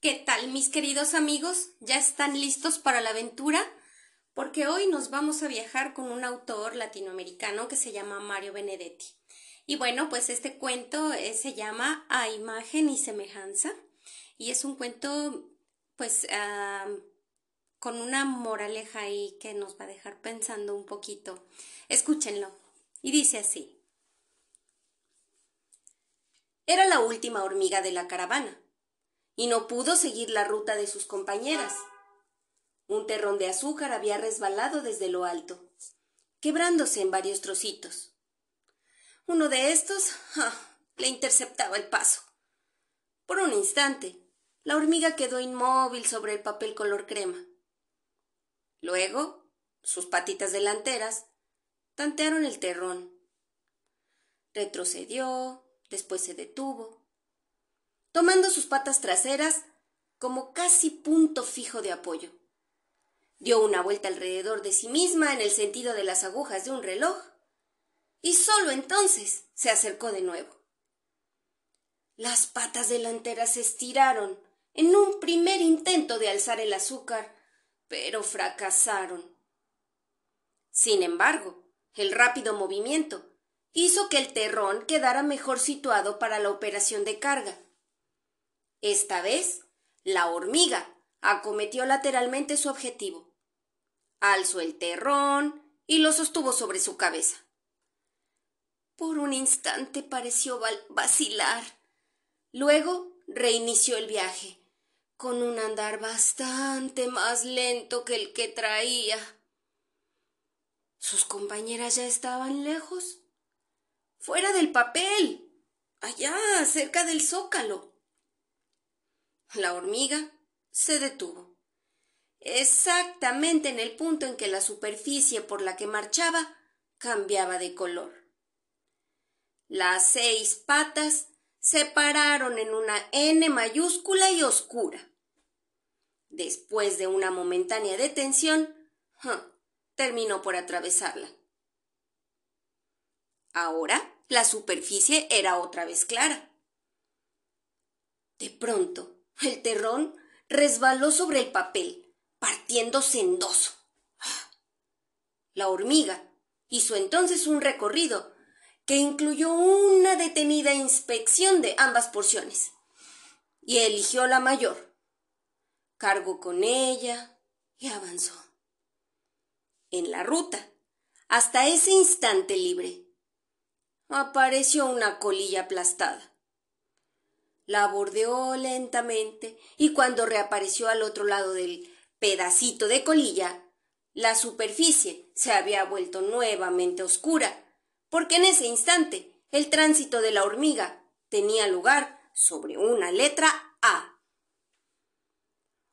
¿Qué tal, mis queridos amigos? ¿Ya están listos para la aventura? Porque hoy nos vamos a viajar con un autor latinoamericano que se llama Mario Benedetti. Y bueno, pues este cuento eh, se llama A imagen y semejanza y es un cuento pues ah, con una moraleja ahí que nos va a dejar pensando un poquito. Escúchenlo. Y dice así. Era la última hormiga de la caravana y no pudo seguir la ruta de sus compañeras. Un terrón de azúcar había resbalado desde lo alto, quebrándose en varios trocitos. Uno de estos le interceptaba el paso. Por un instante, la hormiga quedó inmóvil sobre el papel color crema. Luego, sus patitas delanteras tantearon el terrón. Retrocedió, después se detuvo, tomando sus patas traseras como casi punto fijo de apoyo. Dio una vuelta alrededor de sí misma en el sentido de las agujas de un reloj y sólo entonces se acercó de nuevo. Las patas delanteras se estiraron en un primer intento de alzar el azúcar, pero fracasaron. Sin embargo, el rápido movimiento hizo que el terrón quedara mejor situado para la operación de carga esta vez, la hormiga acometió lateralmente su objetivo. Alzó el terrón y lo sostuvo sobre su cabeza. Por un instante pareció vacilar. Luego reinició el viaje, con un andar bastante más lento que el que traía. Sus compañeras ya estaban lejos, fuera del papel, allá, cerca del zócalo. La hormiga se detuvo, exactamente en el punto en que la superficie por la que marchaba cambiaba de color. Las seis patas se pararon en una N mayúscula y oscura. Después de una momentánea detención, terminó por atravesarla. Ahora la superficie era otra vez clara. De pronto, el terrón resbaló sobre el papel, partiéndose en dos. La hormiga hizo entonces un recorrido que incluyó una detenida inspección de ambas porciones y eligió la mayor. Cargó con ella y avanzó. En la ruta, hasta ese instante libre, apareció una colilla aplastada. La bordeó lentamente y cuando reapareció al otro lado del pedacito de colilla, la superficie se había vuelto nuevamente oscura, porque en ese instante el tránsito de la hormiga tenía lugar sobre una letra A.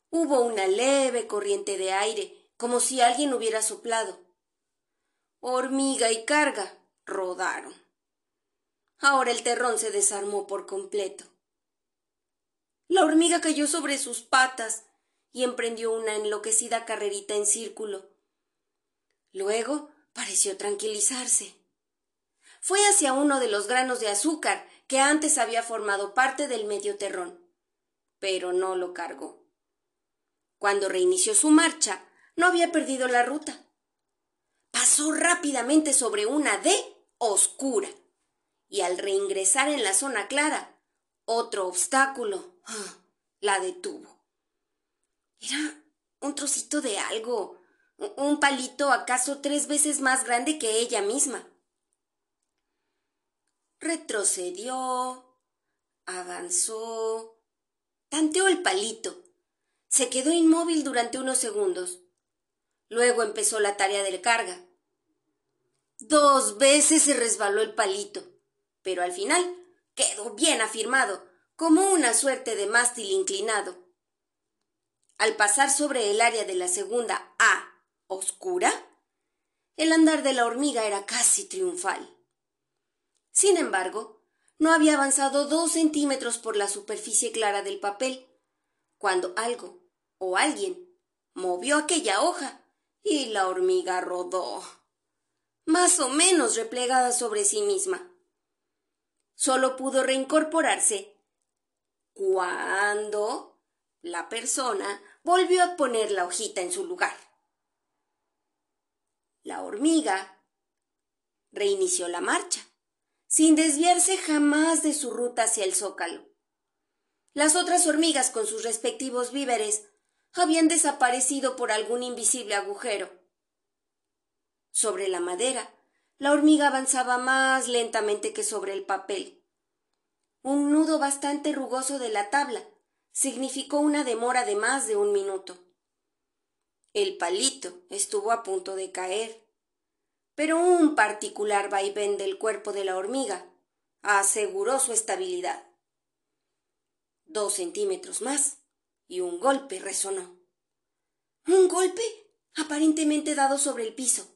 Hubo una leve corriente de aire, como si alguien hubiera soplado. Hormiga y carga rodaron. Ahora el terrón se desarmó por completo. La hormiga cayó sobre sus patas y emprendió una enloquecida carrerita en círculo. Luego pareció tranquilizarse. Fue hacia uno de los granos de azúcar que antes había formado parte del medio terrón, pero no lo cargó. Cuando reinició su marcha, no había perdido la ruta. Pasó rápidamente sobre una D oscura y al reingresar en la zona clara, otro obstáculo la detuvo. Era un trocito de algo, un palito acaso tres veces más grande que ella misma. Retrocedió, avanzó, tanteó el palito, se quedó inmóvil durante unos segundos. Luego empezó la tarea del carga. Dos veces se resbaló el palito, pero al final quedó bien afirmado, como una suerte de mástil inclinado. Al pasar sobre el área de la segunda A oscura, el andar de la hormiga era casi triunfal. Sin embargo, no había avanzado dos centímetros por la superficie clara del papel, cuando algo o alguien movió aquella hoja y la hormiga rodó, más o menos replegada sobre sí misma solo pudo reincorporarse cuando la persona volvió a poner la hojita en su lugar. La hormiga reinició la marcha, sin desviarse jamás de su ruta hacia el zócalo. Las otras hormigas con sus respectivos víveres habían desaparecido por algún invisible agujero. Sobre la madera, la hormiga avanzaba más lentamente que sobre el papel. Un nudo bastante rugoso de la tabla significó una demora de más de un minuto. El palito estuvo a punto de caer, pero un particular vaivén del cuerpo de la hormiga aseguró su estabilidad. Dos centímetros más y un golpe resonó. Un golpe aparentemente dado sobre el piso.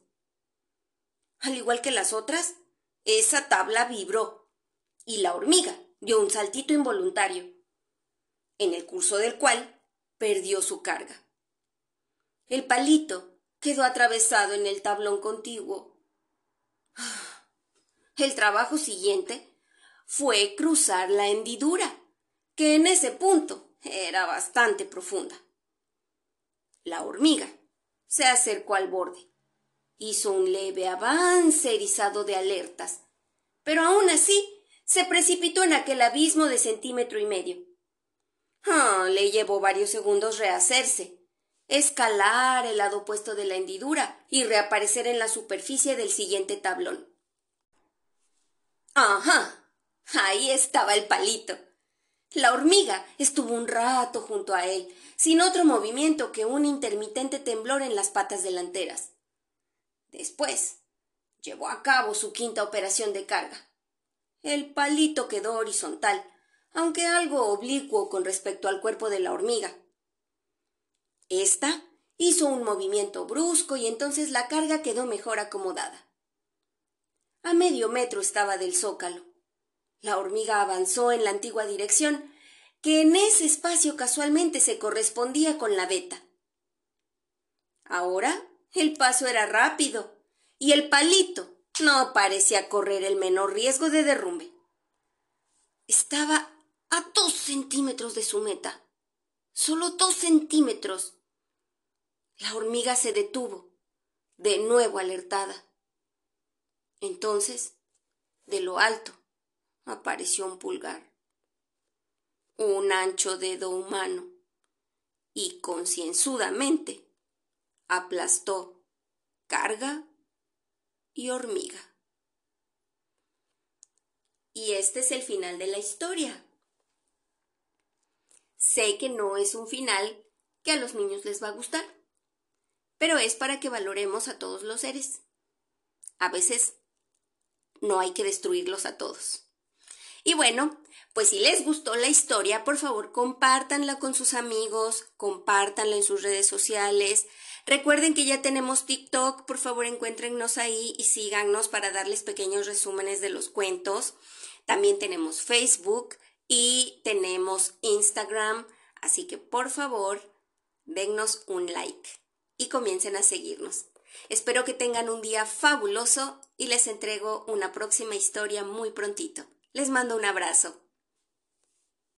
Al igual que las otras, esa tabla vibró y la hormiga dio un saltito involuntario, en el curso del cual perdió su carga. El palito quedó atravesado en el tablón contiguo. El trabajo siguiente fue cruzar la hendidura que en ese punto era bastante profunda. La hormiga se acercó al borde. Hizo un leve avance erizado de alertas, pero aún así se precipitó en aquel abismo de centímetro y medio. Ah, le llevó varios segundos rehacerse, escalar el lado opuesto de la hendidura y reaparecer en la superficie del siguiente tablón. Ajá. Ahí estaba el palito. La hormiga estuvo un rato junto a él, sin otro movimiento que un intermitente temblor en las patas delanteras. Después, llevó a cabo su quinta operación de carga. El palito quedó horizontal, aunque algo oblicuo con respecto al cuerpo de la hormiga. Esta hizo un movimiento brusco y entonces la carga quedó mejor acomodada. A medio metro estaba del zócalo. La hormiga avanzó en la antigua dirección, que en ese espacio casualmente se correspondía con la veta. Ahora el paso era rápido y el palito no parecía correr el menor riesgo de derrumbe. Estaba a dos centímetros de su meta. Solo dos centímetros. La hormiga se detuvo, de nuevo alertada. Entonces, de lo alto, apareció un pulgar, un ancho dedo humano, y concienzudamente aplastó carga y hormiga. Y este es el final de la historia. Sé que no es un final que a los niños les va a gustar, pero es para que valoremos a todos los seres. A veces no hay que destruirlos a todos. Y bueno, pues si les gustó la historia, por favor compártanla con sus amigos, compártanla en sus redes sociales. Recuerden que ya tenemos TikTok, por favor encuéntrennos ahí y síganos para darles pequeños resúmenes de los cuentos. También tenemos Facebook y tenemos Instagram, así que por favor dennos un like y comiencen a seguirnos. Espero que tengan un día fabuloso y les entrego una próxima historia muy prontito. Les mando un abrazo.